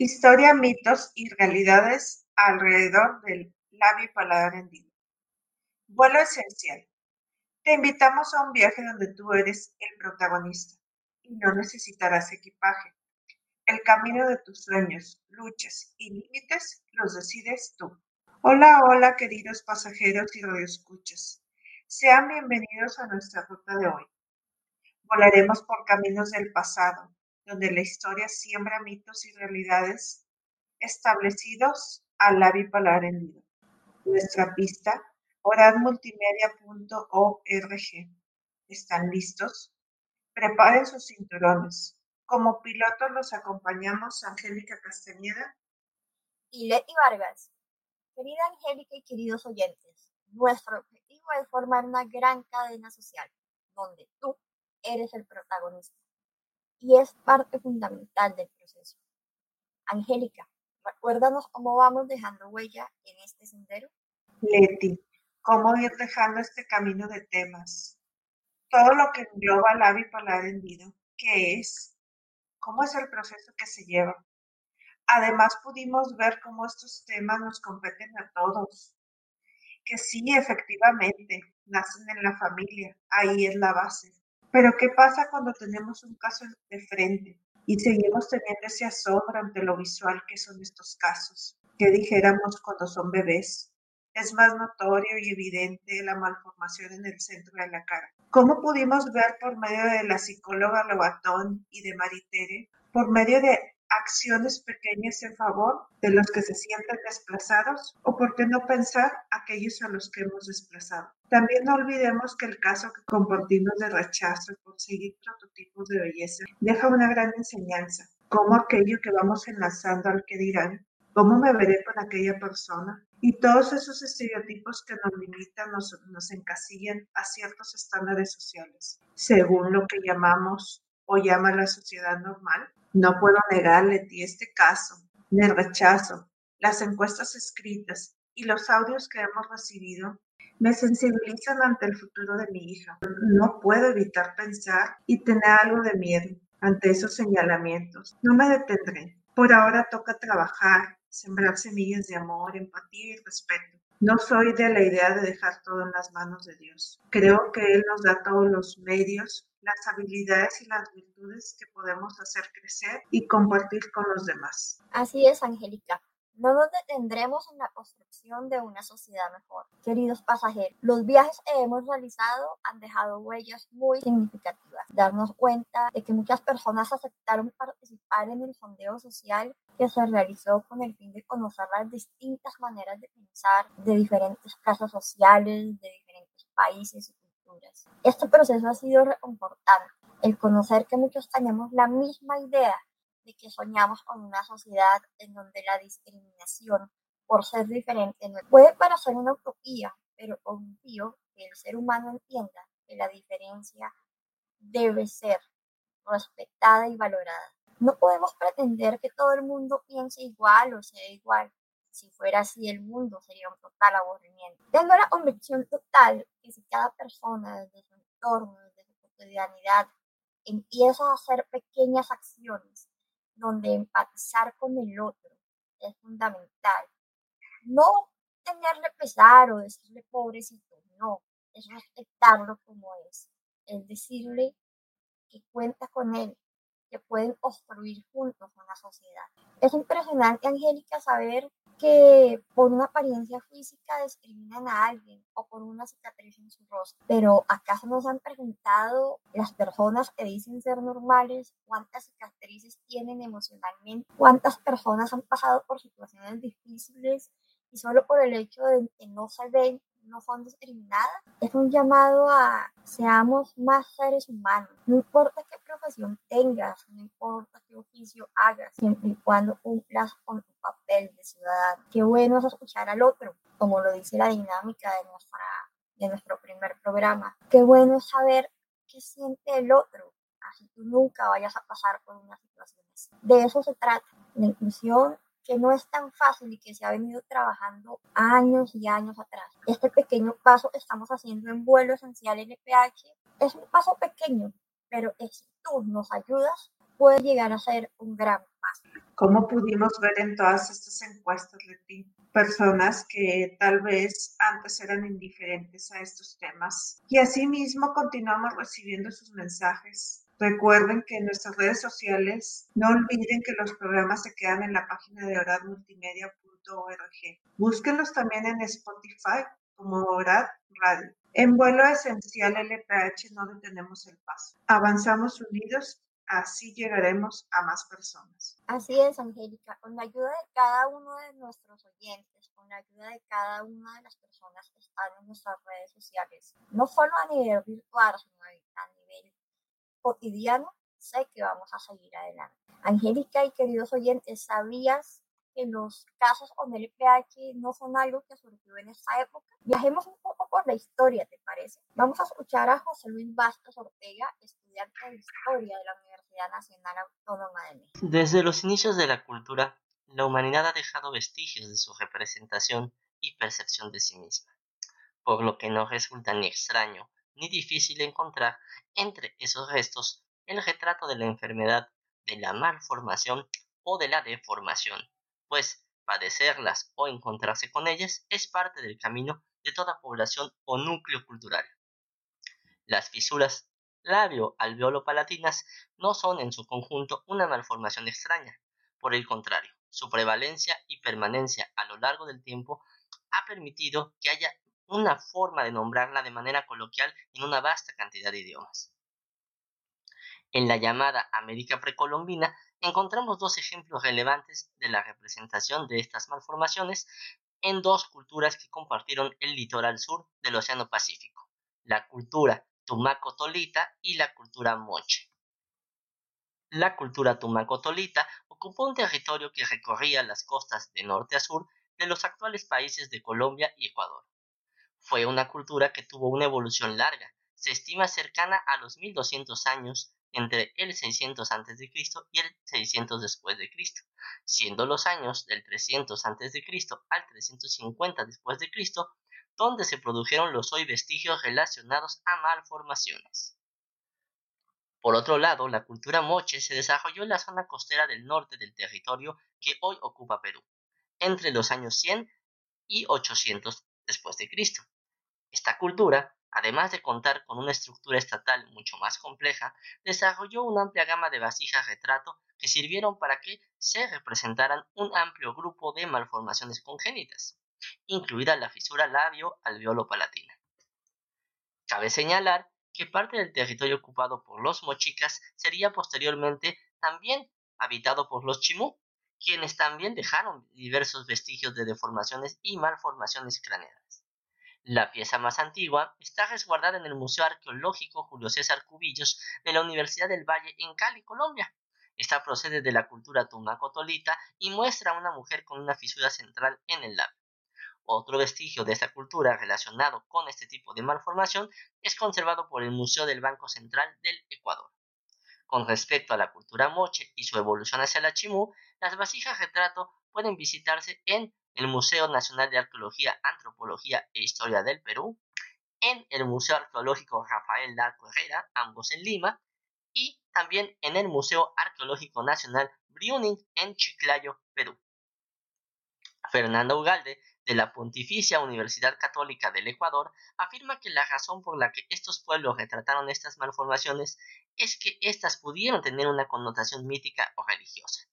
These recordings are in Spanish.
Historia, mitos y realidades alrededor del labio paladar hendido. Vuelo esencial. Te invitamos a un viaje donde tú eres el protagonista y no necesitarás equipaje. El camino de tus sueños, luchas y límites los decides tú. Hola, hola, queridos pasajeros y radioescuchas. Sean bienvenidos a nuestra ruta de hoy. Volaremos por caminos del pasado, donde la historia siembra mitos y realidades establecidos al labio paladar hendido. Nuestra pista, oradmultimedia.org. ¿Están listos? Preparen sus cinturones. Como pilotos los acompañamos Angélica Castañeda y Leti Vargas. Querida Angélica y queridos oyentes, nuestro objetivo es formar una gran cadena social, donde tú eres el protagonista y es parte fundamental del proceso. Angélica, recuérdanos cómo vamos dejando huella en este sendero. Leti, cómo ir dejando este camino de temas. Todo lo que engloba la paladar hendido, qué es, cómo es el proceso que se lleva. Además pudimos ver cómo estos temas nos competen a todos, que sí, efectivamente, nacen en la familia, ahí es la base, pero ¿qué pasa cuando tenemos un caso de frente y seguimos teniendo ese asombro ante lo visual que son estos casos? ¿Qué dijéramos cuando son bebés? Es más notorio y evidente la malformación en el centro de la cara. ¿Cómo pudimos ver por medio de la psicóloga Lobatón y de Maritere, por medio de acciones pequeñas en favor de los que se sienten desplazados o por qué no pensar aquellos a los que hemos desplazado. También no olvidemos que el caso que compartimos de rechazo por seguir prototipos de belleza deja una gran enseñanza, como aquello que vamos enlazando al que dirán, cómo me veré con aquella persona y todos esos estereotipos que nos limitan, nos, nos encasillan a ciertos estándares sociales, según lo que llamamos o llama la sociedad normal no puedo negarle ti este caso, el rechazo, las encuestas escritas y los audios que hemos recibido me sensibilizan ante el futuro de mi hija. No puedo evitar pensar y tener algo de miedo ante esos señalamientos. No me detendré. Por ahora toca trabajar, sembrar semillas de amor, empatía y respeto. No soy de la idea de dejar todo en las manos de Dios. Creo que Él nos da todos los medios las habilidades y las virtudes que podemos hacer crecer y compartir con los demás. Así es, Angélica. No nos detendremos en la construcción de una sociedad mejor. Queridos pasajeros, los viajes que hemos realizado han dejado huellas muy significativas. Darnos cuenta de que muchas personas aceptaron participar en el sondeo social que se realizó con el fin de conocer las distintas maneras de pensar de diferentes clases sociales, de diferentes países este proceso ha sido reconfortante, el conocer que muchos tenemos la misma idea de que soñamos con una sociedad en donde la discriminación por ser diferente no puede parecer una utopía, pero confío que el ser humano entienda que la diferencia debe ser respetada y valorada. No podemos pretender que todo el mundo piense igual o sea igual, si fuera así el mundo sería un total aburrimiento. Tengo la convicción total que si cada persona desde su entorno, desde su cotidianidad, empieza a hacer pequeñas acciones donde empatizar con el otro es fundamental. No tenerle pesar o decirle pobrecito, no, es respetarlo como es, es decirle que cuenta con él, que pueden construir juntos una sociedad. Es impresionante, Angélica, saber que por una apariencia física discriminan a alguien o por una cicatriz en su rostro. Pero ¿acaso nos han preguntado las personas que dicen ser normales cuántas cicatrices tienen emocionalmente? ¿Cuántas personas han pasado por situaciones difíciles y solo por el hecho de que no se ven no son discriminadas. Es un llamado a seamos más seres humanos. No importa qué profesión tengas, no importa qué oficio hagas, siempre y cuando cumplas con tu papel de ciudadano. Qué bueno es escuchar al otro, como lo dice la dinámica de, nuestra, de nuestro primer programa. Qué bueno es saber qué siente el otro, así tú nunca vayas a pasar por una situación así. De eso se trata. La inclusión que no es tan fácil y que se ha venido trabajando años y años atrás. Este pequeño paso que estamos haciendo en vuelo esencial NPH es un paso pequeño, pero si tú nos ayudas, puede llegar a ser un gran paso. ¿Cómo pudimos ver en todas estas encuestas, Leti? Personas que tal vez antes eran indiferentes a estos temas. Y asimismo continuamos recibiendo sus mensajes. Recuerden que en nuestras redes sociales no olviden que los programas se quedan en la página de oradmultimedia.org. Búsquenlos también en Spotify como Orad Radio. En vuelo esencial LPH no detenemos el paso. Avanzamos unidos Así llegaremos a más personas. Así es, Angélica. Con la ayuda de cada uno de nuestros oyentes, con la ayuda de cada una de las personas que están en nuestras redes sociales, no solo a nivel virtual, sino a nivel cotidiano, sé que vamos a seguir adelante. Angélica y queridos oyentes, ¿sabías que los casos con el PH no son algo que surgió en esta época? Viajemos un poco por la historia, ¿te parece? Vamos a escuchar a José Luis Vázquez Ortega, estudiante de Historia de la Universidad Nacional Autónoma de México. Desde los inicios de la cultura, la humanidad ha dejado vestigios de su representación y percepción de sí misma, por lo que no resulta ni extraño ni difícil encontrar entre esos restos el retrato de la enfermedad, de la malformación o de la deformación, pues padecerlas o encontrarse con ellas es parte del camino de toda población o núcleo cultural. Las fisuras labio-alveolo-palatinas no son en su conjunto una malformación extraña. Por el contrario, su prevalencia y permanencia a lo largo del tiempo ha permitido que haya una forma de nombrarla de manera coloquial en una vasta cantidad de idiomas. En la llamada América precolombina encontramos dos ejemplos relevantes de la representación de estas malformaciones en dos culturas que compartieron el litoral sur del Océano Pacífico, la cultura tumaco-tolita y la cultura moche. La cultura tumaco-tolita ocupó un territorio que recorría las costas de norte a sur de los actuales países de Colombia y Ecuador. Fue una cultura que tuvo una evolución larga, se estima cercana a los 1200 años entre el 600 a.C. y el 600 después de Cristo, siendo los años del 300 a.C. al 350 después de Cristo donde se produjeron los hoy vestigios relacionados a malformaciones. Por otro lado, la cultura moche se desarrolló en la zona costera del norte del territorio que hoy ocupa Perú, entre los años 100 y 800 después de Cristo. Esta cultura, además de contar con una estructura estatal mucho más compleja, desarrolló una amplia gama de vasijas retrato que sirvieron para que se representaran un amplio grupo de malformaciones congénitas incluida la fisura labio-alveolo-palatina. Cabe señalar que parte del territorio ocupado por los mochicas sería posteriormente también habitado por los chimú, quienes también dejaron diversos vestigios de deformaciones y malformaciones craneales. La pieza más antigua está resguardada en el Museo Arqueológico Julio César Cubillos de la Universidad del Valle en Cali, Colombia. Esta procede de la cultura tumaco-tolita y muestra a una mujer con una fisura central en el labio. Otro vestigio de esta cultura relacionado con este tipo de malformación es conservado por el Museo del Banco Central del Ecuador. Con respecto a la cultura moche y su evolución hacia la chimú, las vasijas retrato pueden visitarse en el Museo Nacional de Arqueología, Antropología e Historia del Perú, en el Museo Arqueológico Rafael Larco Herrera, ambos en Lima, y también en el Museo Arqueológico Nacional Briuning en Chiclayo, Perú. Fernando Ugalde de la Pontificia Universidad Católica del Ecuador afirma que la razón por la que estos pueblos retrataron estas malformaciones es que éstas pudieron tener una connotación mítica o religiosa.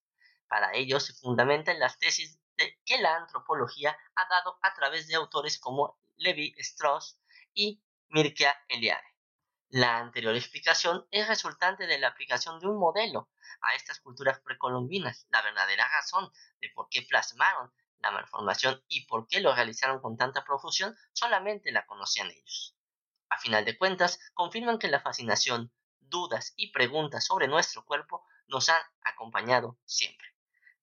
Para ello se fundamenta en las tesis de que la antropología ha dado a través de autores como Levi Strauss y Mircea Eliade. La anterior explicación es resultante de la aplicación de un modelo a estas culturas precolombinas. La verdadera razón de por qué plasmaron la malformación y por qué lo realizaron con tanta profusión solamente la conocían ellos. A final de cuentas, confirman que la fascinación, dudas y preguntas sobre nuestro cuerpo nos han acompañado siempre.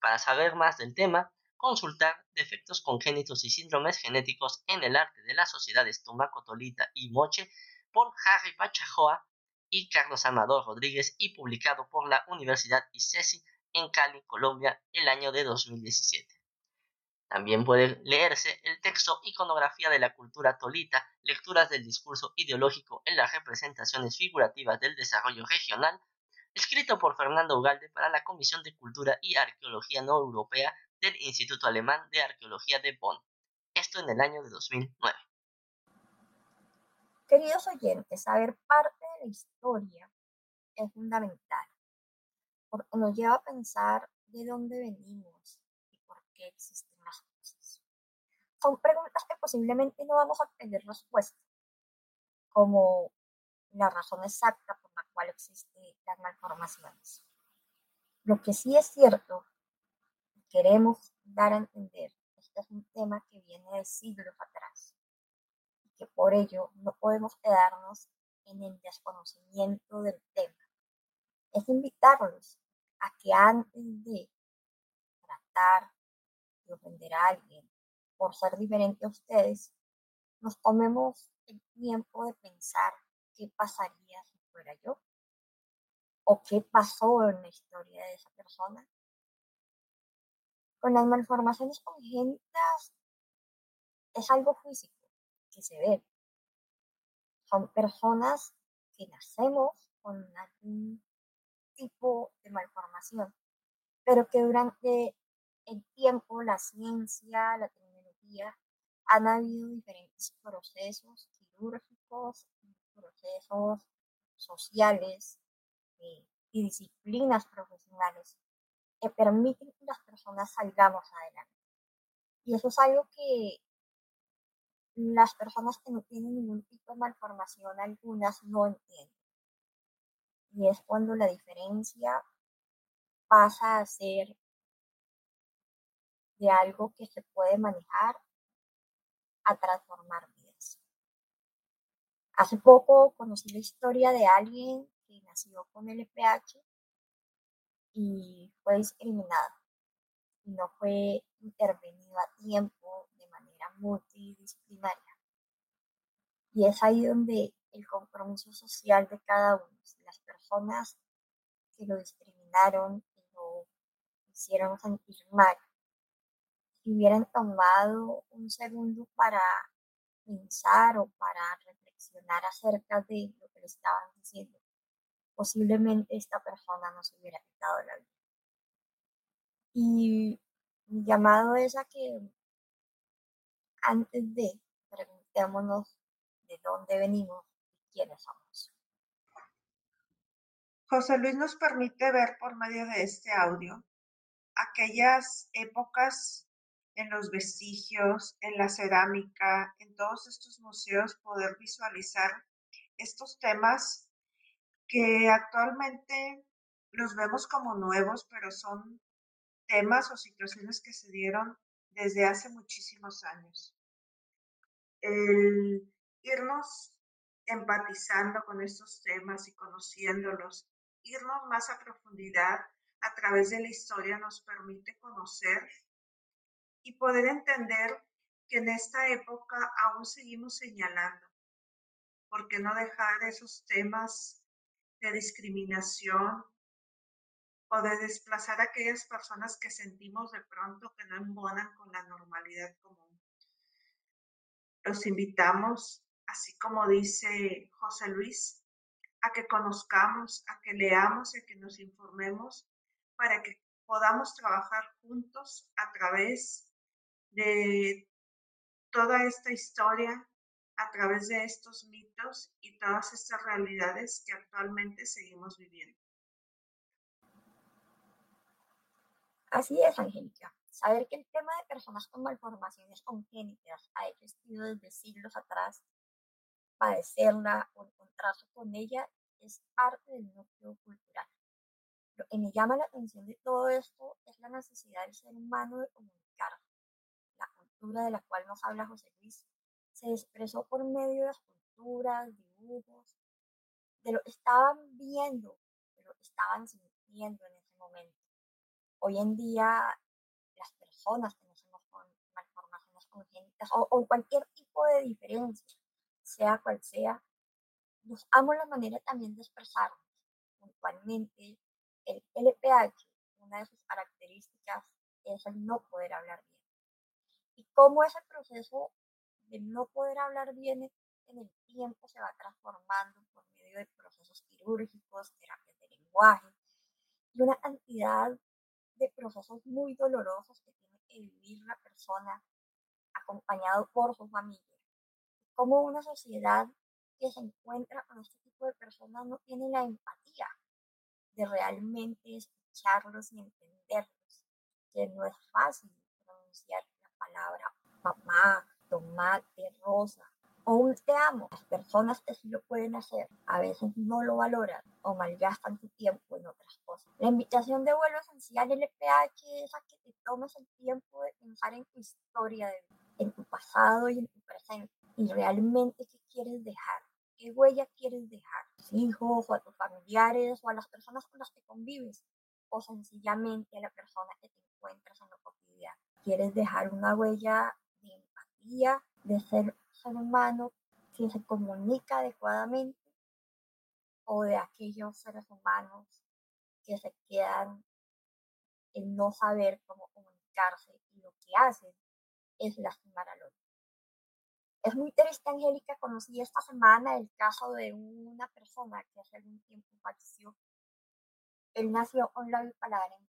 Para saber más del tema, consultar defectos congénitos y síndromes genéticos en el arte de las sociedades Tomaco-Tolita y Moche por Harry Pachajoa y Carlos Amador Rodríguez y publicado por la Universidad ICESI en Cali, Colombia, el año de 2017. También puede leerse el texto Iconografía de la cultura tolita, lecturas del discurso ideológico en las representaciones figurativas del desarrollo regional, escrito por Fernando Ugalde para la Comisión de Cultura y Arqueología No Europea del Instituto Alemán de Arqueología de Bonn, esto en el año de 2009. Queridos oyentes, saber parte de la historia es fundamental, porque nos lleva a pensar de dónde venimos y por qué existen las cosas. Son preguntas que posiblemente no vamos a obtener respuesta, como la razón exacta por la cual existen las malformaciones. Lo que sí es cierto, queremos dar a entender, este es un tema que viene de siglos atrás y que por ello no podemos quedarnos en el desconocimiento del tema. Es invitarlos a que antes de tratar de ofender a alguien por ser diferente a ustedes, nos tomemos el tiempo de pensar qué pasaría si fuera yo o qué pasó en la historia de esa persona. Con las malformaciones congénitas es algo físico que se ve. Son personas que nacemos con algún tipo de malformación, pero que durante el tiempo, la ciencia, la tecnología, han habido diferentes procesos quirúrgicos, procesos sociales eh, y disciplinas profesionales que permiten que las personas salgamos adelante. Y eso es algo que las personas que no tienen ningún tipo de malformación, algunas no entienden. Y es cuando la diferencia pasa a ser de algo que se puede manejar a transformar vidas. Hace poco conocí la historia de alguien que nació con LPH y fue discriminado y no fue intervenido a tiempo de manera multidisciplinaria. Y es ahí donde el compromiso social de cada uno, las personas que lo discriminaron, que lo hicieron sentir mal, si hubieran tomado un segundo para pensar o para reflexionar acerca de lo que le estaban diciendo, posiblemente esta persona no se hubiera quitado la vida. Y mi llamado es a que antes de preguntémonos de dónde venimos y quiénes somos. José Luis nos permite ver por medio de este audio aquellas épocas en los vestigios, en la cerámica, en todos estos museos, poder visualizar estos temas que actualmente los vemos como nuevos, pero son temas o situaciones que se dieron desde hace muchísimos años. El irnos empatizando con estos temas y conociéndolos, irnos más a profundidad a través de la historia nos permite conocer y poder entender que en esta época aún seguimos señalando. ¿Por qué no dejar esos temas de discriminación o de desplazar a aquellas personas que sentimos de pronto que no embonan con la normalidad común? Los invitamos, así como dice José Luis, a que conozcamos, a que leamos y a que nos informemos para que podamos trabajar juntos a través de toda esta historia a través de estos mitos y todas estas realidades que actualmente seguimos viviendo. Así es, Angélica. Saber que el tema de personas con malformaciones congénitas ha existido desde siglos atrás, padecerla o encontrarse con ella es parte del núcleo cultural. Lo que me llama la atención de todo esto es la necesidad del ser humano de comunicar de la cual nos habla José Luis se expresó por medio de esculturas, dibujos, de lo que estaban viendo, de lo que estaban sintiendo en ese momento. Hoy en día, las personas que nacemos con malformaciones congénitas o, o cualquier tipo de diferencia, sea cual sea, buscamos la manera también de expresarnos. Puntualmente, el LPH, una de sus características es el no poder hablar bien y cómo ese proceso de no poder hablar bien en el tiempo se va transformando por medio de procesos quirúrgicos, terapias de lenguaje y una cantidad de procesos muy dolorosos que tiene que vivir la persona acompañado por su familia. Como una sociedad que se encuentra con este tipo de personas no tiene la empatía de realmente escucharlos y entenderlos, que no es fácil pronunciar la palabra mamá, tomate, rosa, o un te amo. Las personas que sí lo pueden hacer a veces no lo valoran o malgastan su tiempo en otras cosas. La invitación de vuelo esencial del EPH es a que te tomes el tiempo de pensar en tu historia, en tu pasado y en tu presente y realmente qué quieres dejar. ¿Qué huella quieres dejar? ¿A tus hijos o a tus familiares o a las personas con las que convives? O sencillamente a la persona que te encuentras en lo cotidiano. ¿Quieres dejar una huella de ser ser humano que se comunica adecuadamente o de aquellos seres humanos que se quedan en no saber cómo comunicarse y lo que hacen es lastimar al otro. Es muy triste, Angélica, conocí esta semana el caso de una persona que hace algún tiempo falleció. Él nació con la bipolar en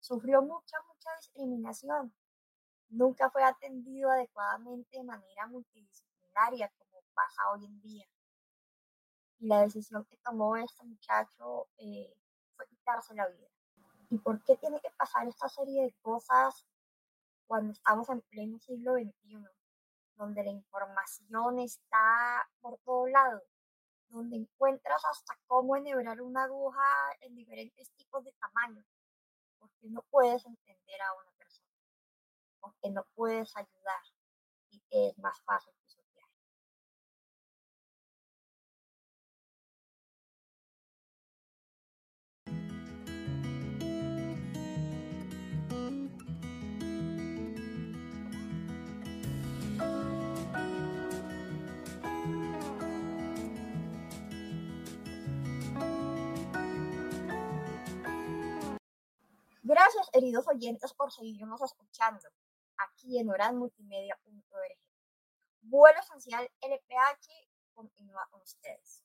Sufrió mucha, mucha discriminación nunca fue atendido adecuadamente de manera multidisciplinaria como pasa hoy en día. Y la decisión que tomó este muchacho eh, fue quitarse la vida. ¿Y por qué tiene que pasar esta serie de cosas cuando estamos en pleno siglo XXI? Donde la información está por todo lado, donde encuentras hasta cómo enhebrar una aguja en diferentes tipos de tamaños, porque no puedes entender a una que no puedes ayudar y es más fácil pisotear. Gracias, heridos oyentes, por seguirnos escuchando aquí en oranmultimedia.org. Vuelo esencial LPH continúa con ustedes.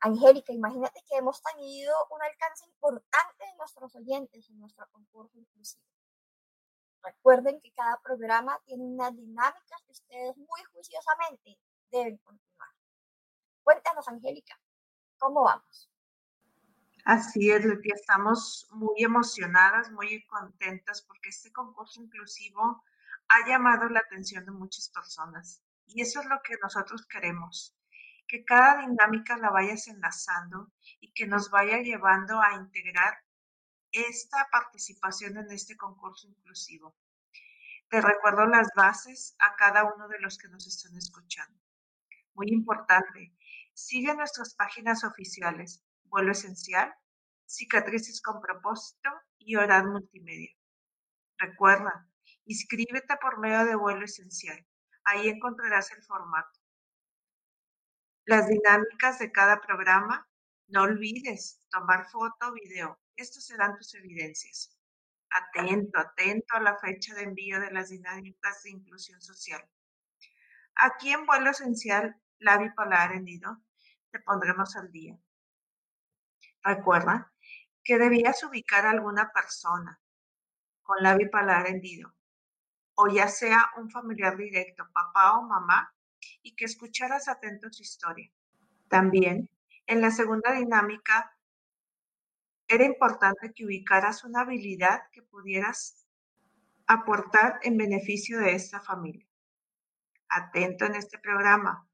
Angélica, imagínate que hemos tenido un alcance importante de nuestros oyentes en nuestro concurso inclusivo. Recuerden que cada programa tiene unas dinámicas que ustedes muy juiciosamente deben continuar. Cuéntanos, Angélica, ¿cómo vamos? Así es, Leti, estamos muy emocionadas, muy contentas porque este concurso inclusivo ha llamado la atención de muchas personas y eso es lo que nosotros queremos, que cada dinámica la vayas enlazando y que nos vaya llevando a integrar esta participación en este concurso inclusivo. Te recuerdo las bases a cada uno de los que nos están escuchando. Muy importante, sigue nuestras páginas oficiales vuelo esencial, cicatrices con propósito y orar multimedia. Recuerda, inscríbete por medio de vuelo esencial. Ahí encontrarás el formato. Las dinámicas de cada programa. No olvides tomar foto o video. Estos serán tus evidencias. Atento, atento a la fecha de envío de las dinámicas de inclusión social. Aquí en vuelo esencial, la bipolar hendido, te pondremos al día. Recuerda que debías ubicar a alguna persona con la bipolar hendido, o ya sea un familiar directo, papá o mamá, y que escucharas atento su historia. También, en la segunda dinámica, era importante que ubicaras una habilidad que pudieras aportar en beneficio de esta familia. Atento en este programa,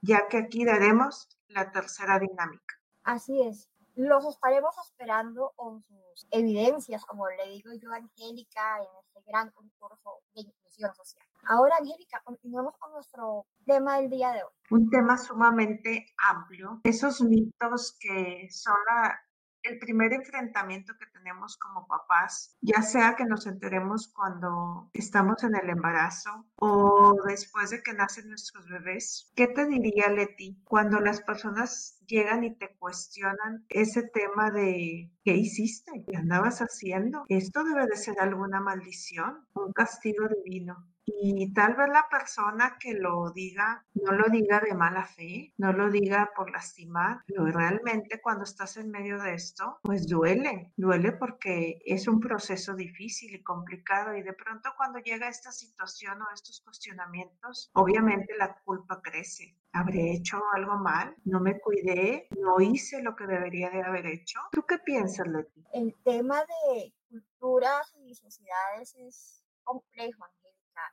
ya que aquí daremos la tercera dinámica. Así es los estaremos esperando con sus evidencias, como le digo yo a Angélica, en este gran concurso de inclusión social. Ahora, Angélica, continuamos con nuestro tema del día de hoy. Un tema sumamente amplio, esos mitos que son la, el primer enfrentamiento que tenemos como papás, ya sea que nos enteremos cuando estamos en el embarazo o después de que nacen nuestros bebés. ¿Qué te diría Leti cuando las personas llegan y te cuestionan ese tema de ¿qué hiciste? ¿Qué andabas haciendo? Esto debe de ser alguna maldición, un castigo divino. Y tal vez la persona que lo diga, no lo diga de mala fe, no lo diga por lastimar, pero realmente cuando estás en medio de esto, pues duele, duele porque es un proceso difícil y complicado y de pronto cuando llega esta situación o estos cuestionamientos, obviamente la culpa crece. ¿Habré hecho algo mal? ¿No me cuidé? ¿No hice lo que debería de haber hecho? ¿Tú qué piensas, Leti? El tema de culturas y sociedades es complejo,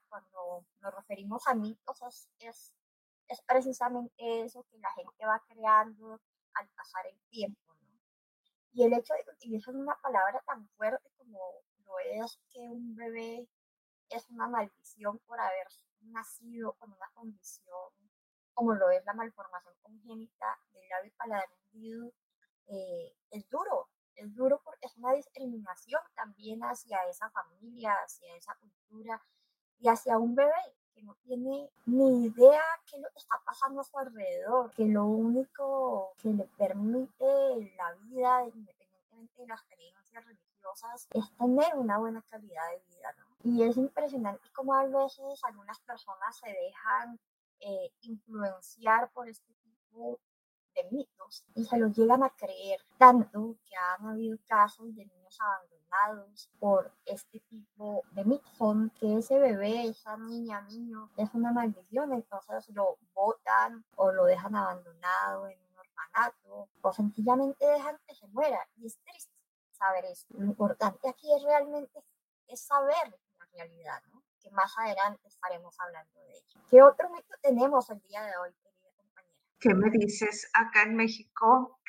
cuando nos referimos a mitos es, es, precisamente eso que la gente va creando al pasar el tiempo, ¿no? Y el hecho de que utilicen una palabra tan fuerte como lo es que un bebé es una maldición por haber nacido con una condición como lo es la malformación congénita del labio paladar hundido, eh, es duro, es duro porque es una discriminación también hacia esa familia, hacia esa cultura, y hacia un bebé que no tiene ni idea qué lo está pasando a su alrededor, que lo único que le permite la vida, independientemente de las creencias religiosas, es tener una buena calidad de vida. ¿no? Y es impresionante cómo a veces algunas personas se dejan eh, influenciar por este tipo de mitos y se los llegan a creer tanto que han habido casos de niños abandonados por este tipo de mitos. Son que ese bebé, esa niña, niño es una maldición, entonces lo botan o lo dejan abandonado en un orfanato o sencillamente dejan que se muera. Y es triste saber eso. Lo importante aquí es realmente es saber la realidad, ¿no? que más adelante estaremos hablando de ello. ¿Qué otro mito tenemos el día de hoy? ¿Qué me dices? Acá en México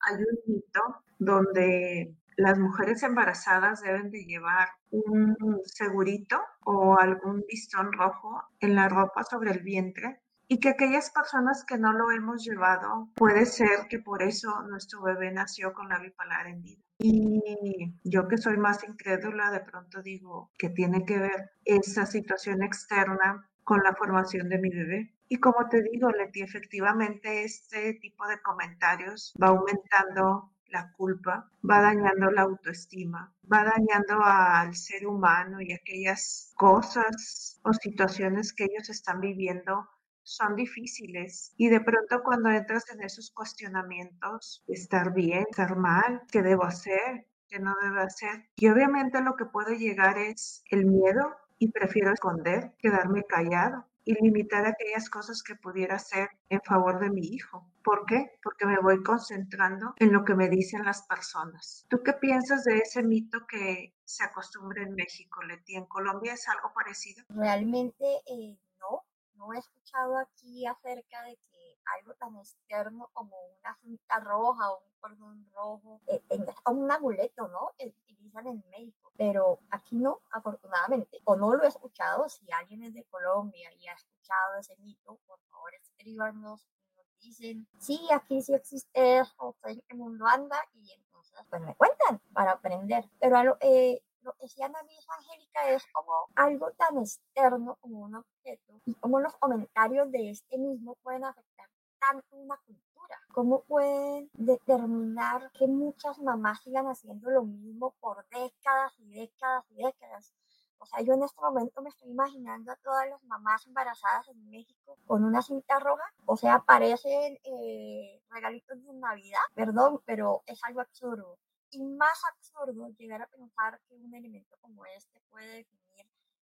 hay un mito donde las mujeres embarazadas deben de llevar un segurito o algún listón rojo en la ropa sobre el vientre y que aquellas personas que no lo hemos llevado, puede ser que por eso nuestro bebé nació con la bipolar hendida. Y yo que soy más incrédula, de pronto digo que tiene que ver esa situación externa con la formación de mi bebé. Y como te digo, Leti, efectivamente este tipo de comentarios va aumentando la culpa, va dañando la autoestima, va dañando al ser humano y aquellas cosas o situaciones que ellos están viviendo son difíciles. Y de pronto cuando entras en esos cuestionamientos, estar bien, estar mal, qué debo hacer, qué no debo hacer. Y obviamente lo que puede llegar es el miedo y prefiero esconder, quedarme callado y limitar aquellas cosas que pudiera hacer en favor de mi hijo. ¿Por qué? Porque me voy concentrando en lo que me dicen las personas. ¿Tú qué piensas de ese mito que se acostumbra en México, Leti? ¿En Colombia es algo parecido? Realmente eh, no, no he escuchado aquí acerca de que algo tan externo como una cinta roja o un cordón rojo eh, tenga un amuleto, ¿no? Utilizan en México, pero aquí no, afortunadamente, o no lo he escuchado. Si alguien es de Colombia y ha escuchado ese mito, por favor escríbanos dicen, sí, aquí sí existe eso, en el mundo anda, y entonces pues me cuentan para aprender. Pero a lo, eh, lo que la misma Angélica es como algo tan externo como un objeto y como los comentarios de este mismo pueden afectar tanto una cultura, cómo pueden determinar que muchas mamás sigan haciendo lo mismo por décadas y décadas y décadas. O sea, yo en este momento me estoy imaginando a todas las mamás embarazadas en México con una cinta roja. O sea, parecen eh, regalitos de Navidad, perdón, pero es algo absurdo y más absurdo llegar a pensar que un elemento como este puede definir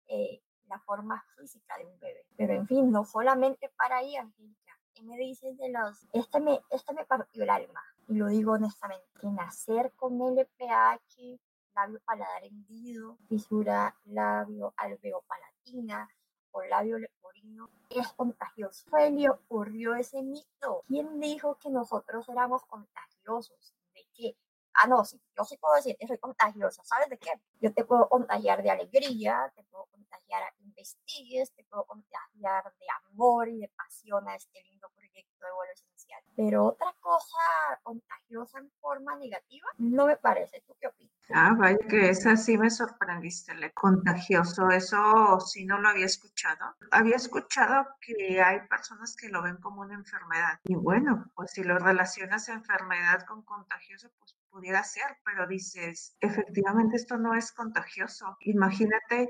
eh, la forma física de un bebé. Pero en fin, no solamente para ahí, Angélica. ¿Qué me dices de los... Este me, este me partió el alma, y lo digo honestamente, que nacer con LPH, labio paladar hendido, fisura labio alveopalatina o labio leporino es contagioso. ¿Qué le ocurrió ese mito? ¿Quién dijo que nosotros éramos contagiosos? ¿De qué? Ah, no, sí, yo sí puedo decir que soy contagiosa. ¿Sabes de qué? Yo te puedo contagiar de alegría, te puedo contagiar a investigues, te puedo contagiar de amor y de pasión a este lindo proyecto de vuelo esencial. Pero otra cosa contagiosa en forma negativa, no me parece. ¿Tú qué opinas? Ah, vaya que esa sí me sorprendiste, le contagioso. Eso sí no lo había escuchado. Había escuchado que hay personas que lo ven como una enfermedad. Y bueno, pues si lo relacionas enfermedad con contagioso, pues pudiera ser, pero dices, efectivamente esto no es contagioso. Imagínate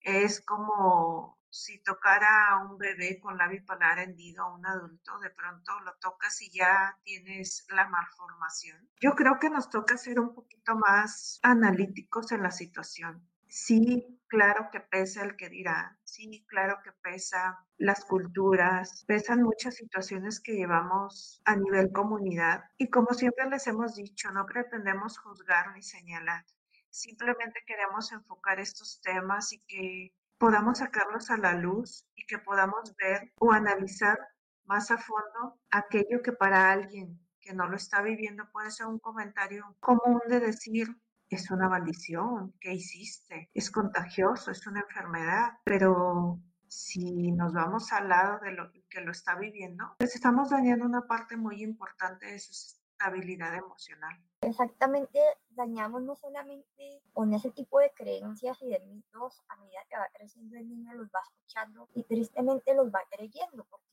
Es como si tocara a un bebé con la bipolar hendido a un adulto, de pronto lo tocas y ya tienes la malformación. Yo creo que nos toca ser un poquito más analíticos en la situación. Sí, claro que pesa el que dirá, sí, claro que pesa las culturas, pesan muchas situaciones que llevamos a nivel comunidad y como siempre les hemos dicho, no pretendemos juzgar ni señalar, simplemente queremos enfocar estos temas y que podamos sacarlos a la luz y que podamos ver o analizar más a fondo aquello que para alguien que no lo está viviendo puede ser un comentario común de decir, es una maldición, ¿qué hiciste? Es contagioso, es una enfermedad, pero si nos vamos al lado de lo que lo está viviendo, pues estamos dañando una parte muy importante de su estabilidad emocional. Exactamente, dañamos no solamente con ese tipo de creencias y de mitos a medida que va creciendo el niño, los va escuchando y tristemente los va creyendo porque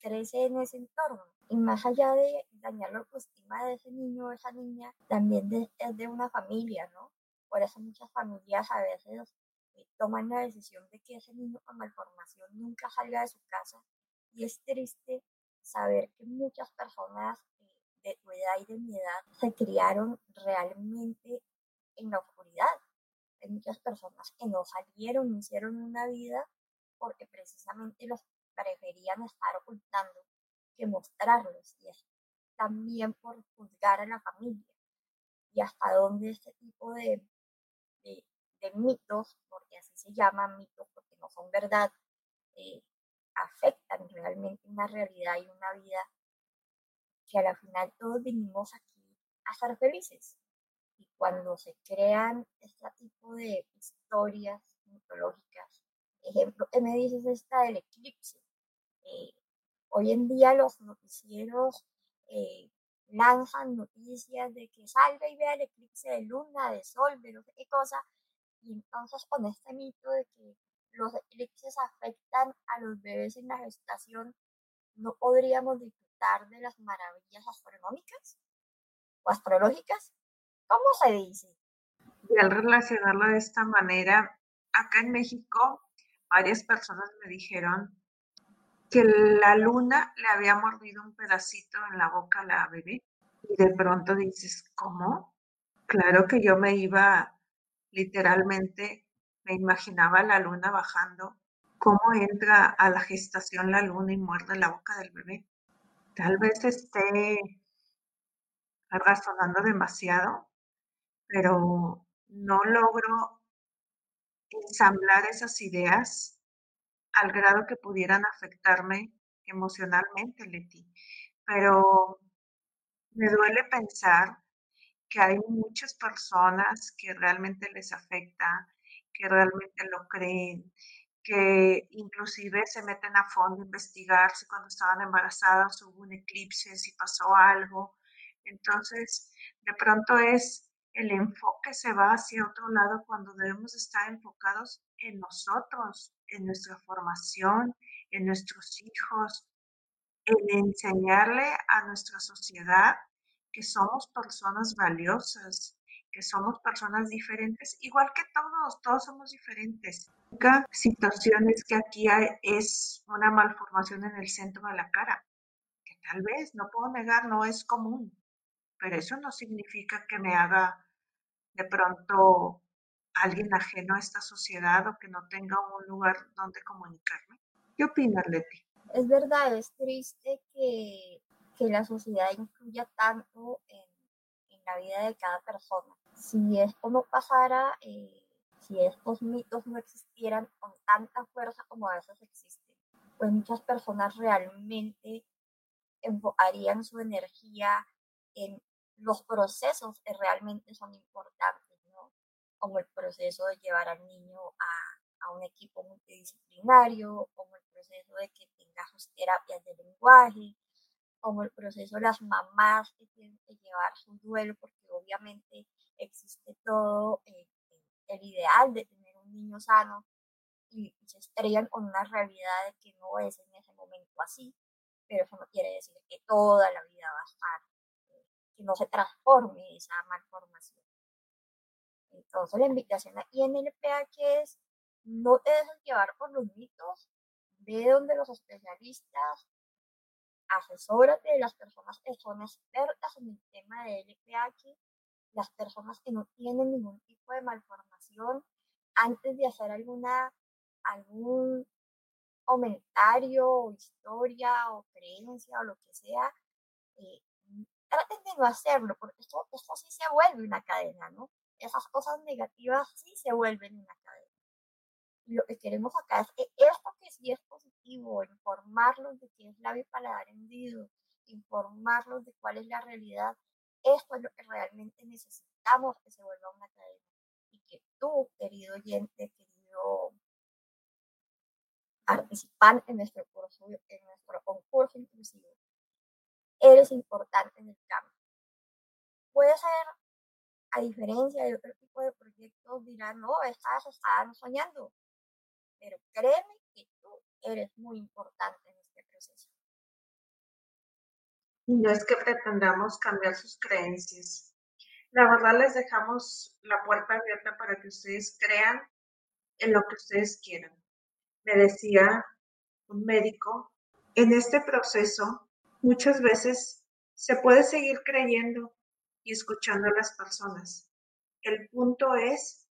crece en ese entorno. Y más allá de dañar la autoestima de ese niño o esa niña, también es de una familia, ¿no? Por eso muchas familias a veces eh, toman la decisión de que ese niño con malformación nunca salga de su casa. Y es triste saber que muchas personas eh, de tu edad y de mi edad se criaron realmente en la oscuridad. Hay muchas personas que no salieron, hicieron una vida porque precisamente los preferían estar ocultando que mostrarlos y es también por juzgar a la familia y hasta dónde este tipo de, de, mitos, porque así se llaman mitos porque no son verdad, eh, afectan realmente una realidad y una vida que a la final todos vinimos aquí a ser felices. Y cuando se crean este tipo de historias mitológicas, ejemplo ¿qué me dices esta del eclipse, eh, hoy en día los noticieros eh, lanzan noticias de que salga y vea el eclipse de luna, de sol, de no sé qué cosa. Y entonces con este mito de que los eclipses afectan a los bebés en la gestación, no podríamos disfrutar de las maravillas astronómicas o astrológicas. ¿Cómo se dice? Y al relacionarlo de esta manera, acá en México, varias personas me dijeron que la luna le había mordido un pedacito en la boca a la bebé. Y de pronto dices, ¿cómo? Claro que yo me iba literalmente, me imaginaba la luna bajando, cómo entra a la gestación la luna y muerde la boca del bebé. Tal vez esté razonando demasiado, pero no logro ensamblar esas ideas al grado que pudieran afectarme emocionalmente, Leti. Pero me duele pensar que hay muchas personas que realmente les afecta, que realmente lo creen, que inclusive se meten a fondo a investigar si cuando estaban embarazadas hubo un eclipse, si pasó algo. Entonces, de pronto es el enfoque se va hacia otro lado cuando debemos estar enfocados en nosotros, en nuestra formación, en nuestros hijos, en enseñarle a nuestra sociedad que somos personas valiosas, que somos personas diferentes, igual que todos, todos somos diferentes. La situación es que aquí hay, es una malformación en el centro de la cara, que tal vez, no puedo negar, no es común, pero eso no significa que me haga de pronto alguien ajeno a esta sociedad o que no tenga un lugar donde comunicarme. ¿Qué opinas, Leti? Es verdad, es triste que, que la sociedad influya tanto en, en, la vida de cada persona. Si esto no pasara, eh, si estos mitos no existieran con tanta fuerza como a veces existen, pues muchas personas realmente enfocarían su energía en los procesos que realmente son importantes. Como el proceso de llevar al niño a, a un equipo multidisciplinario, como el proceso de que tenga sus terapias de lenguaje, como el proceso de las mamás que tienen que llevar su duelo, porque obviamente existe todo eh, el ideal de tener un niño sano y se estrellan con una realidad de que no es en ese momento así, pero eso no quiere decir que toda la vida va a estar no se transforme esa malformación. Entonces la invitación aquí en el PH es no te dejes llevar por los mitos, ve donde los especialistas, asesórate de las personas que son expertas en el tema de LPH, las personas que no tienen ningún tipo de malformación, antes de hacer alguna, algún comentario o historia o creencia o lo que sea, eh, traten de no hacerlo, porque esto, esto sí se vuelve una cadena, ¿no? Esas cosas negativas sí se vuelven una cadena. Lo que queremos acá es que esto que sí es positivo, informarlos de qué es la bipaladar hendido, informarlos de cuál es la realidad, esto es lo que realmente necesitamos que se vuelva una cadena. Y que tú, querido oyente, querido participante en nuestro curso, en nuestro concurso inclusivo, eres importante en el cambio. Puede ser, a diferencia de otro tipo de proyectos, dirán, no, estás, están soñando. Pero créeme que tú eres muy importante en este proceso. No es que pretendamos cambiar sus creencias. La verdad les dejamos la puerta abierta para que ustedes crean en lo que ustedes quieran. Me decía un médico, en este proceso muchas veces se puede seguir creyendo y escuchando a las personas. El punto es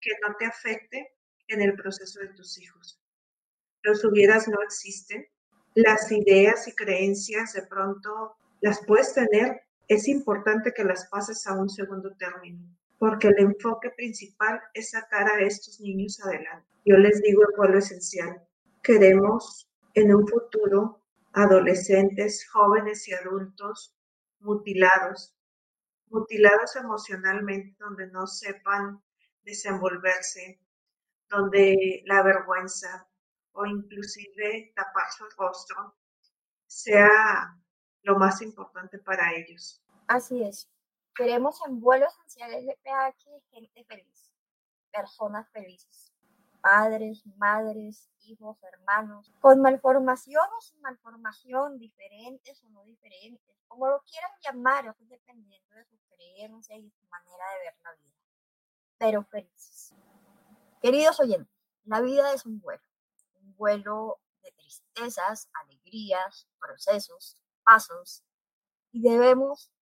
que no te afecte en el proceso de tus hijos. Los hubieras no existen. Las ideas y creencias de pronto las puedes tener. Es importante que las pases a un segundo término, porque el enfoque principal es sacar a estos niños adelante. Yo les digo el lo esencial. Queremos en un futuro adolescentes, jóvenes y adultos mutilados, mutilados emocionalmente, donde no sepan desenvolverse, donde la vergüenza o inclusive tapar su rostro sea lo más importante para ellos. Así es. Queremos en vuelos esenciales de gente feliz, personas felices, padres, madres, hijos, hermanos, con malformación o sin malformación, diferentes o no diferentes, como lo quieran llamar, dependiendo de su creencia y su manera de ver la vida, pero felices. Queridos oyentes, la vida es un vuelo, un vuelo de tristezas, alegrías, procesos, pasos, y debemos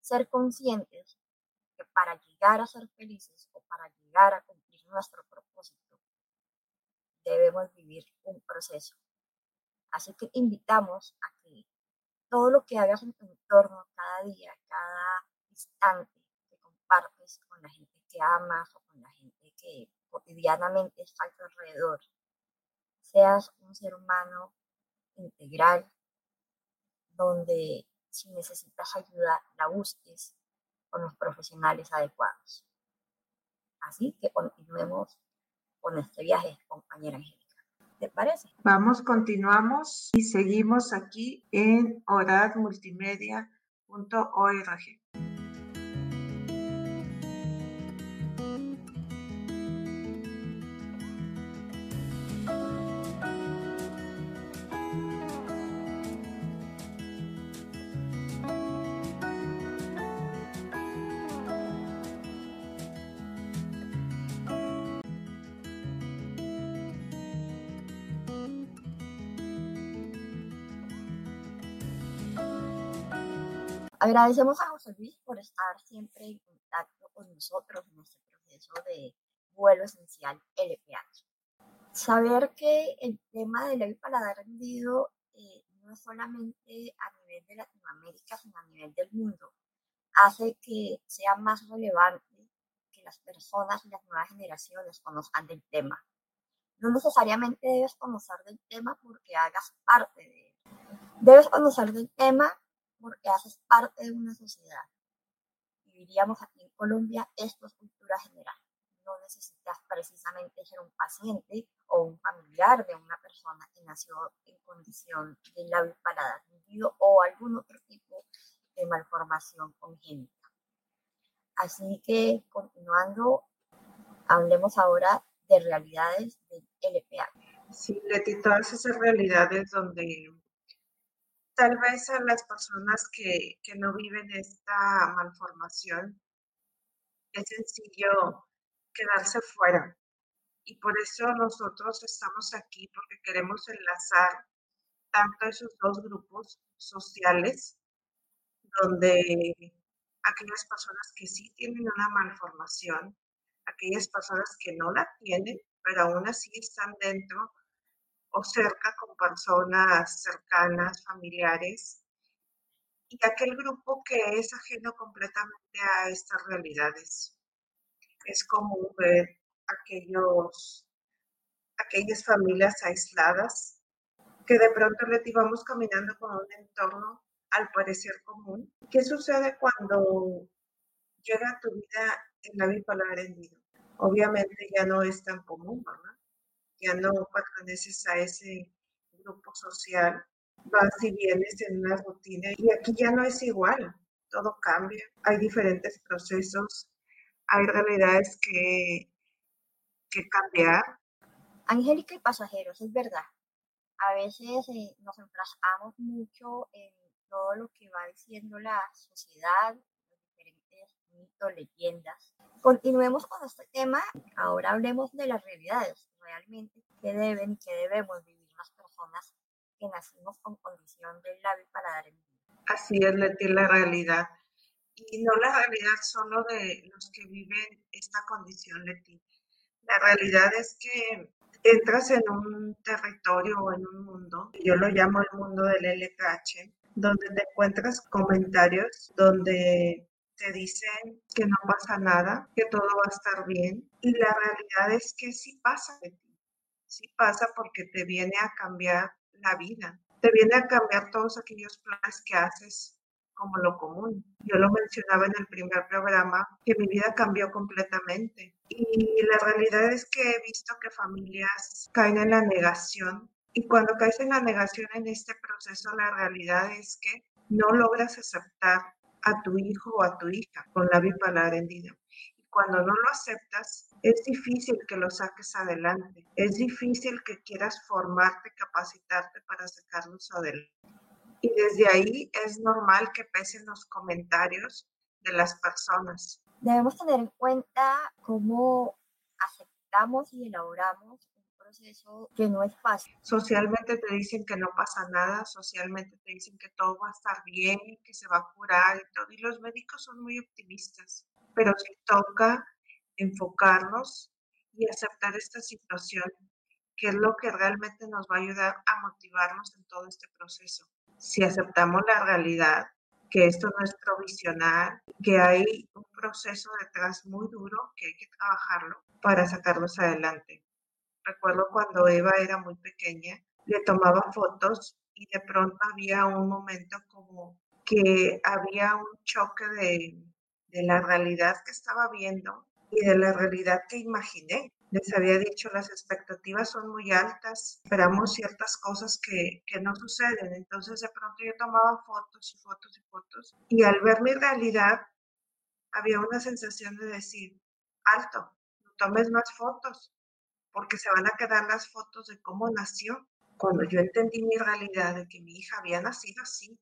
ser conscientes que para llegar a ser felices o para llegar a cumplir nuestro propósito, debemos vivir un proceso. Así que invitamos a que todo lo que hagas en tu entorno cada día, cada instante que compartes con la gente que amas o con la gente que cotidianamente está a tu alrededor. Seas un ser humano integral, donde si necesitas ayuda la busques con los profesionales adecuados. Así que continuemos con este viaje, compañera Angélica. ¿Te parece? Vamos, continuamos y seguimos aquí en oradmultimedia.org. Agradecemos a José Luis por estar siempre en contacto con nosotros en este proceso de vuelo esencial LPH. Saber que el tema del ley paladar rendido eh, no solamente a nivel de Latinoamérica, sino a nivel del mundo, hace que sea más relevante que las personas y las nuevas generaciones conozcan del tema. No necesariamente debes conocer del tema porque hagas parte de él. Debes conocer del tema porque haces parte de una sociedad. Y diríamos aquí en Colombia, esto es cultura general. No necesitas precisamente ser un paciente o un familiar de una persona que nació en condición de labio paladar o algún otro tipo de malformación congénita. Así que, continuando, hablemos ahora de realidades del LPA. Sí, Leti, todas esas realidades donde tal vez a las personas que, que no viven esta malformación es sencillo quedarse fuera, Y por eso nosotros estamos aquí, porque queremos enlazar tanto esos dos grupos sociales, donde aquellas personas que sí tienen una malformación, aquellas personas que no la tienen, pero aún así están dentro o cerca con personas cercanas, familiares, y aquel grupo que es ajeno completamente a estas realidades. Es común ver aquellos, aquellas familias aisladas que de pronto le íbamos caminando con un entorno al parecer común. ¿Qué sucede cuando llega tu vida el la bipolar hendido? Obviamente ya no es tan común, ¿verdad? Ya no perteneces a ese grupo social, vas y vienes en una rutina y aquí ya no es igual, todo cambia, hay diferentes procesos, hay realidades que, que cambiar. Angélica y pasajeros, es verdad. A veces eh, nos enfrascamos mucho en todo lo que va diciendo la sociedad, mitos, leyendas. Continuemos con este tema. Ahora hablemos de las realidades, realmente qué deben y qué debemos vivir las personas que nacimos con condición del labio para dar el Así es, Leti, la realidad. Y no la realidad solo de los que viven esta condición, Leti. La realidad es que entras en un territorio o en un mundo, yo lo llamo el mundo del LKH, donde te encuentras comentarios donde te dicen que no pasa nada, que todo va a estar bien. Y la realidad es que sí pasa de ti, sí pasa porque te viene a cambiar la vida, te viene a cambiar todos aquellos planes que haces como lo común. Yo lo mencionaba en el primer programa, que mi vida cambió completamente. Y la realidad es que he visto que familias caen en la negación y cuando caes en la negación en este proceso, la realidad es que no logras aceptar a tu hijo o a tu hija con la bipolar hendida. Cuando no lo aceptas, es difícil que lo saques adelante. Es difícil que quieras formarte, capacitarte para sacarlos adelante. Y desde ahí es normal que pesen los comentarios de las personas. Debemos tener en cuenta cómo aceptamos y elaboramos que no es fácil. Socialmente te dicen que no pasa nada, socialmente te dicen que todo va a estar bien, que se va a curar y todo. Y los médicos son muy optimistas, pero si toca enfocarnos y aceptar esta situación, que es lo que realmente nos va a ayudar a motivarnos en todo este proceso. Si aceptamos la realidad, que esto no es provisional, que hay un proceso detrás muy duro que hay que trabajarlo para sacarlos adelante. Recuerdo cuando Eva era muy pequeña, le tomaba fotos y de pronto había un momento como que había un choque de, la realidad que estaba viendo y de la realidad que imaginé. Les había dicho, las expectativas son muy altas, esperamos ciertas cosas que, que, no suceden. Entonces de pronto yo tomaba fotos y fotos y fotos y al ver mi realidad había una sensación de decir, alto, no tomes más fotos, porque se van a quedar las fotos de cómo nació. Cuando yo entendí mi realidad de que mi hija había nacido así,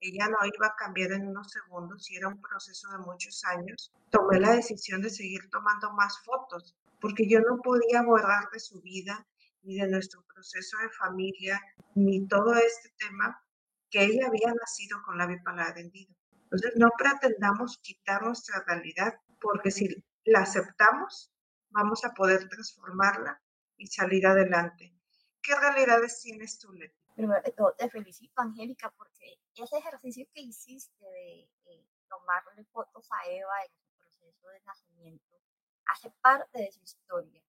ella no iba a cambiar en unos segundos y era un proceso de muchos años, tomé la decisión de seguir tomando más fotos, porque yo no podía borrar de su vida ni de nuestro proceso de familia, ni todo este tema que ella había nacido con la bipolar hendida. Entonces, no pretendamos quitar nuestra realidad, porque si la aceptamos, vamos a poder transformarla y salir adelante. ¿Qué realidades tienes tú, Leti? Primero de todo, te felicito, Angélica, porque ese ejercicio que hiciste de eh, tomarle fotos a Eva en su proceso de nacimiento hace parte de su historia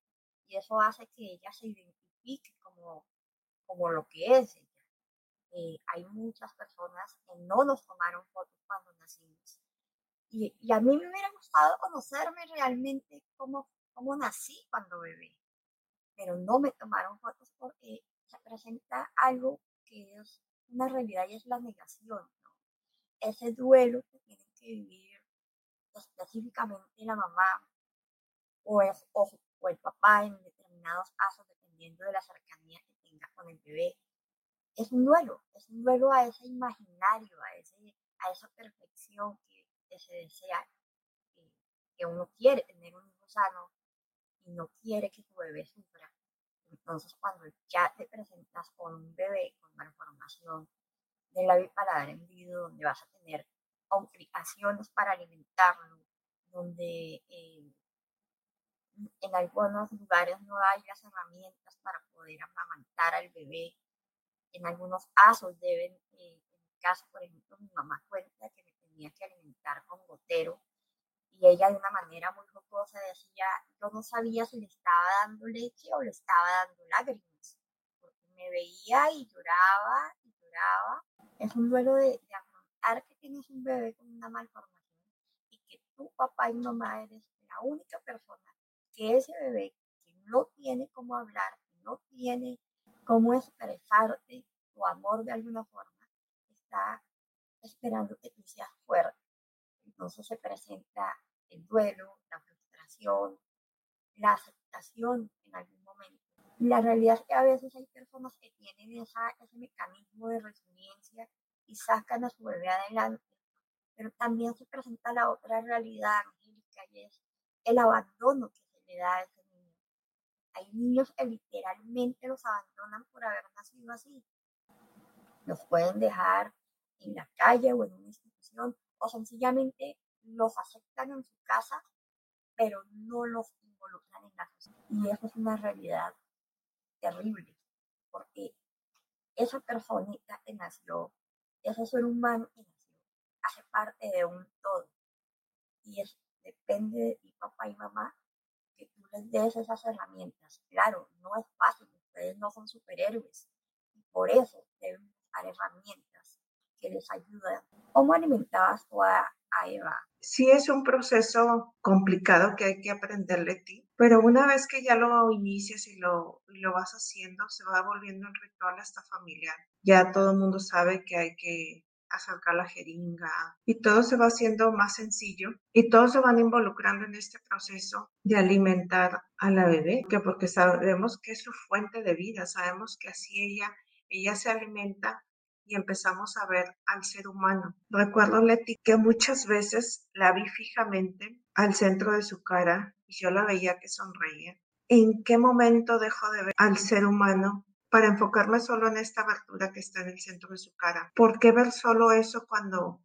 y eso hace que ella se identifique como, como lo que es ella. Eh, hay muchas personas que no nos tomaron fotos cuando nacimos. Y, y, a mí me hubiera gustado conocerme realmente cómo cómo nací cuando bebé, pero no me tomaron fotos porque se presenta algo que es una realidad y es la negación, Ese duelo que tiene que vivir específicamente la mamá o, es, o, el papá en determinados casos, dependiendo de la cercanía que tenga con el bebé. Es un duelo, es un duelo a ese imaginario, a, ese, a esa perfección que, se desea, que uno quiere tener un hijo sano, y no quiere que tu bebé sufra. Entonces, cuando ya te presentas con un bebé con malformación del labio paladar hendido, donde vas a tener complicaciones para alimentarlo, donde eh, en algunos lugares no hay las herramientas para poder amamantar al bebé, en algunos casos deben, eh, en mi caso, por ejemplo, mi mamá cuenta que me tenía que alimentar con gotero y ella de una manera muy jocosa decía, yo no sabía si le estaba dando leche o le estaba dando lágrimas, porque me veía y lloraba y lloraba. Es un duelo de, de afrontar que tienes un bebé con una malformación y que tu papá y mamá eres la única persona que ese bebé que no tiene cómo hablar, no tiene cómo expresarte tu amor de alguna forma, está esperando que tú seas fuerte. Entonces se presenta el duelo, la frustración, la aceptación en algún momento. la realidad es que a veces hay personas que tienen ese mecanismo de resiliencia y sacan a su bebé adelante, pero también se presenta la otra realidad, Angélica, y es el abandono que se le da a ese niño. Hay niños que literalmente los abandonan por haber nacido así. Los pueden dejar en la calle o en una institución o sencillamente los aceptan en su casa, pero no los involucran en la sociedad. Y eso es una realidad terrible, porque esa personita que nació, ese ser humano que nació, hace parte de un todo. Y es, depende de ti, papá y mamá, que tú les des esas herramientas. Claro, no es fácil, ustedes no son superhéroes. Y por eso deben buscar herramientas que les ayuden. ¿Cómo alimentabas a, Eva? Sí es un proceso complicado que hay que aprenderle a ti, pero una vez que ya lo inicias y lo, y lo vas haciendo, se va volviendo un ritual hasta familiar. Ya todo el mundo sabe que hay que acercar la jeringa y todo se va haciendo más sencillo y todos se van involucrando en este proceso de alimentar a la bebé, que porque sabemos que es su fuente de vida, sabemos que así ella, ella se alimenta y empezamos a ver al ser humano. Recuerdo, Leti, que muchas veces la vi fijamente al centro de su cara y yo la veía que sonreía. ¿En qué momento dejo de ver al ser humano para enfocarme solo en esta abertura que está en el centro de su cara? ¿Por qué ver solo eso cuando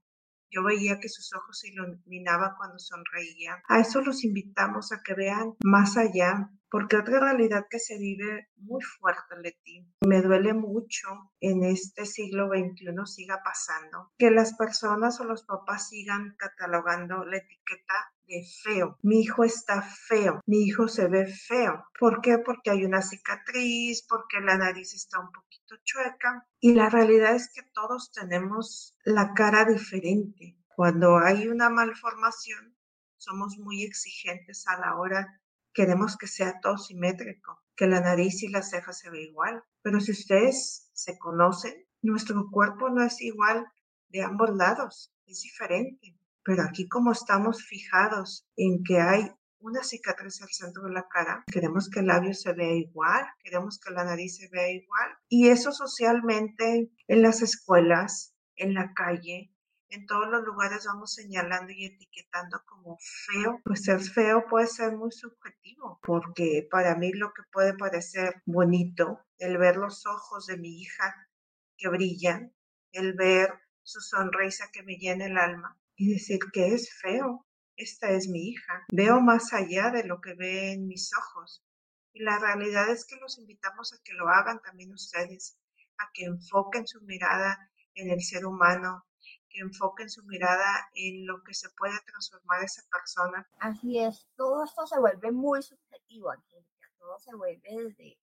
yo veía que sus ojos se iluminaban cuando sonreía. A eso los invitamos a que vean más allá, porque otra realidad que se vive muy fuerte, Leti, me duele mucho en este siglo XXI siga pasando, que las personas o los papás sigan catalogando la etiqueta de feo. Mi hijo está feo, mi hijo se ve feo. ¿Por qué? Porque hay una cicatriz, porque la nariz está un poquito chueca. Y la realidad es que todos tenemos la cara diferente. Cuando hay una malformación, somos muy exigentes a la hora, queremos que sea todo simétrico, que la nariz y las cejas se vean igual. Pero si ustedes se conocen, nuestro cuerpo no es igual de ambos lados, es diferente. Pero aquí como estamos fijados en que hay una cicatriz al centro de la cara, queremos que el labio se vea igual, queremos que la nariz se vea igual. Y eso socialmente en las escuelas, en la calle, en todos los lugares vamos señalando y etiquetando como feo. Pues ser feo puede ser muy subjetivo, porque para mí lo que puede parecer bonito, el ver los ojos de mi hija que brillan, el ver su sonrisa que me llena el alma, y decir que es feo. Esta es mi hija. Veo más allá de lo que ve en mis ojos. Y la realidad es que los invitamos a que lo hagan también ustedes, a que enfoquen su mirada en el ser humano, que enfoquen su mirada en lo que se puede transformar esa persona. Así es, todo esto se vuelve muy subjetivo, Angélica, todo se vuelve desde,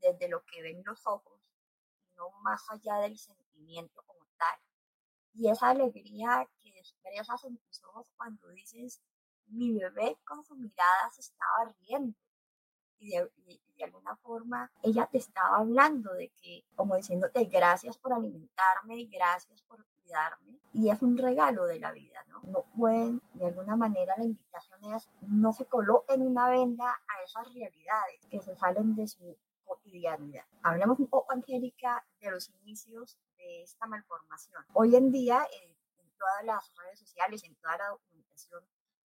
desde lo que ven los ojos, no más allá del sentimiento como tal y esa alegría que expresas en tus ojos cuando dices, mi bebé con su mirada se estaba riendo. Y de, de, alguna forma ella te estaba hablando de que, como diciéndote, gracias por alimentarme y gracias por cuidarme. Y es un regalo de la vida, ¿no? No pueden, de alguna manera, la invitación es, no se coloquen una venda a esas realidades que se salen de su cotidianidad. Hablemos un poco, Angélica, de los inicios de esta malformación. Hoy en día, eh, en todas las redes sociales, en toda la documentación,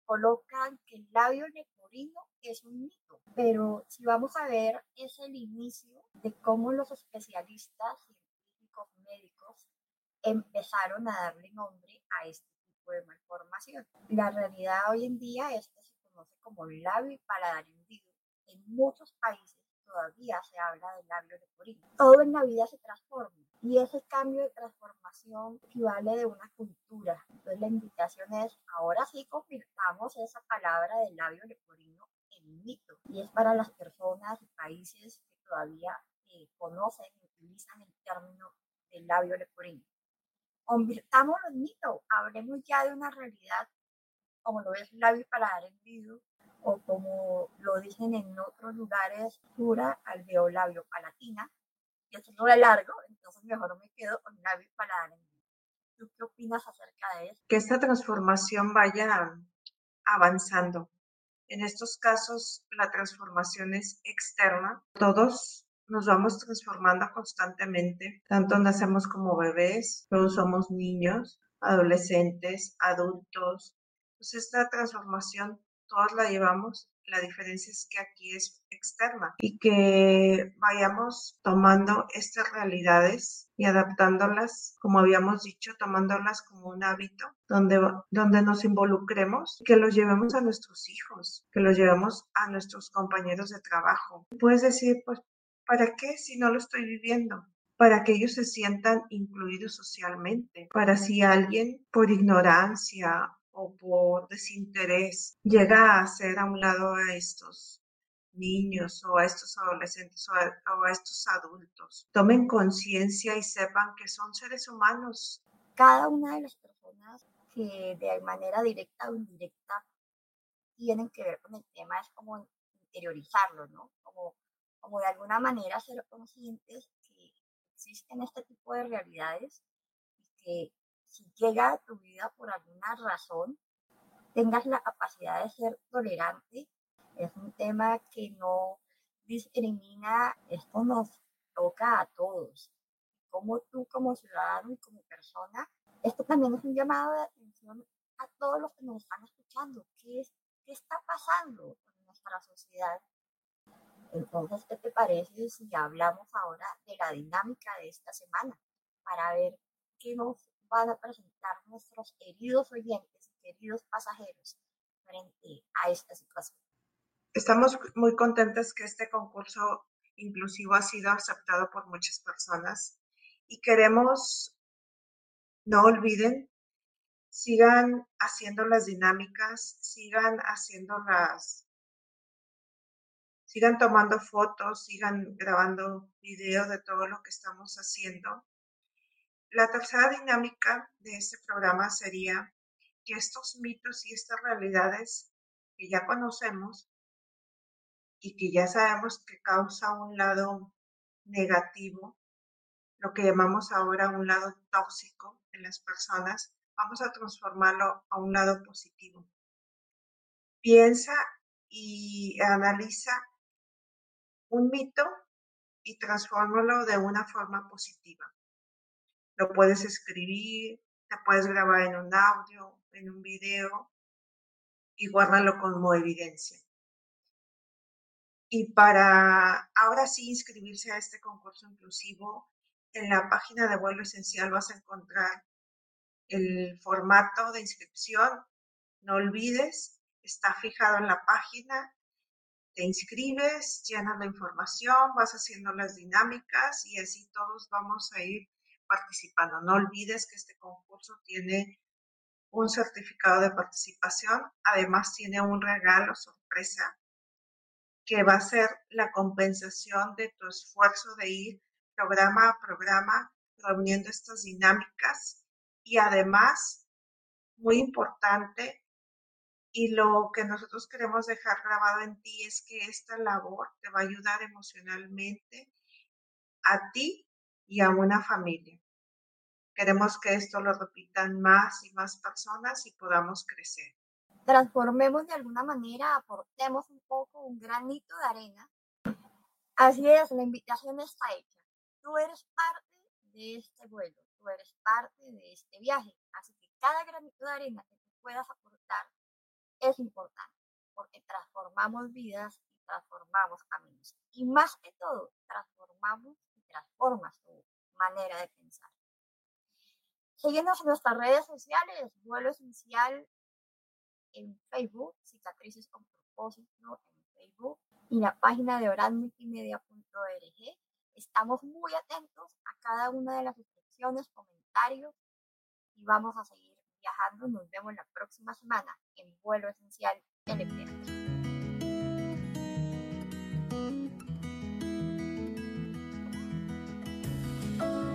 colocan que el labio leporino es un mito, pero si vamos a ver es el inicio de cómo los especialistas científicos médicos empezaron a darle nombre a este tipo de malformación. La realidad hoy en día es que se conoce como labio y paladar hendido. En muchos países todavía se habla del labio leporino. Todo en la vida se transforma y ese cambio de transformación equivale de una cultura. Entonces la invitación es, ahora sí convirtamos esa palabra del labio leporino en mito. Y es para las personas y países que todavía eh, conocen y utilizan el término del labio leporino. Convirtámoslo en mito, hablemos ya de una realidad como lo es labio para dar el vidrio o como lo dicen en otros lugares, dura alveolabio palatina, y es es largo, entonces mejor me quedo con labio paladar. ¿Tú qué opinas acerca de eso? Que esta transformación vaya avanzando. En estos casos, la transformación es externa. Todos nos vamos transformando constantemente. Tanto nacemos como bebés, todos somos niños, adolescentes, adultos. Pues esta transformación todos la llevamos la diferencia es que aquí es externa y que vayamos tomando estas realidades y adaptándolas, como habíamos dicho, tomándolas como un hábito donde, donde nos involucremos, que los llevemos a nuestros hijos, que los llevemos a nuestros compañeros de trabajo. Puedes decir, pues, ¿para qué si no lo estoy viviendo? para que ellos se sientan incluidos socialmente, para si alguien por ignorancia o por desinterés llega a hacer a un lado a estos niños o a estos adolescentes o a, estos adultos. Tomen conciencia y sepan que son seres humanos. Cada una de las personas que de manera directa o indirecta tienen que ver con el tema es como interiorizarlo, ¿no? Como, como de alguna manera ser conscientes que existen este tipo de realidades y que si llega a tu vida por alguna razón, tengas la capacidad de ser tolerante. Es un tema que no discrimina, esto nos toca a todos. Como tú como ciudadano y como persona, esto también es un llamado de atención a todos los que nos están escuchando. ¿Qué, qué está pasando en nuestra sociedad? Entonces, ¿qué te parece si hablamos ahora de la dinámica de esta semana para ver qué nos van a presentar nuestros queridos oyentes y queridos pasajeros frente a esta situación. Estamos muy contentos que este concurso inclusivo ha sido aceptado por muchas personas y queremos, no olviden, sigan haciendo las dinámicas, sigan haciendo las, sigan tomando fotos, sigan grabando video de todo lo que estamos haciendo la tercera dinámica de este programa sería que estos mitos y estas realidades que ya conocemos y que ya sabemos que causa un lado negativo, lo que llamamos ahora un lado tóxico en las personas, vamos a transformarlo a un lado positivo. Piensa y analiza un mito y transfórmalo de una forma positiva. Lo puedes escribir, te puedes grabar en un audio, en un video y guárdalo como evidencia. Y para ahora sí inscribirse a este concurso inclusivo, en la página de vuelo esencial vas a encontrar el formato de inscripción. No olvides, está fijado en la página. Te inscribes, llenas la información, vas haciendo las dinámicas y así todos vamos a ir participando. No olvides que este concurso tiene un certificado de participación, además tiene un regalo sorpresa que va a ser la compensación de tu esfuerzo de ir programa a programa reuniendo estas dinámicas y además, muy importante, y lo que nosotros queremos dejar grabado en ti es que esta labor te va a ayudar emocionalmente a ti y a una familia. Queremos que esto lo repitan más y más personas y podamos crecer. Transformemos de alguna manera, aportemos un poco, un granito de arena. Así es, la invitación está hecha. Tú eres parte de este vuelo, tú eres parte de este viaje. Así que cada granito de arena que tú puedas aportar es importante porque transformamos vidas y transformamos caminos. Y más que todo, transformamos y transformas tu manera de pensar. Síguenos en nuestras redes sociales, vuelo esencial en Facebook, cicatrices con propósito en Facebook y la página de oralmultimedia.org. Estamos muy atentos a cada una de las instrucciones, comentarios y vamos a seguir viajando. Nos vemos la próxima semana en Vuelo Esencial LPH. thank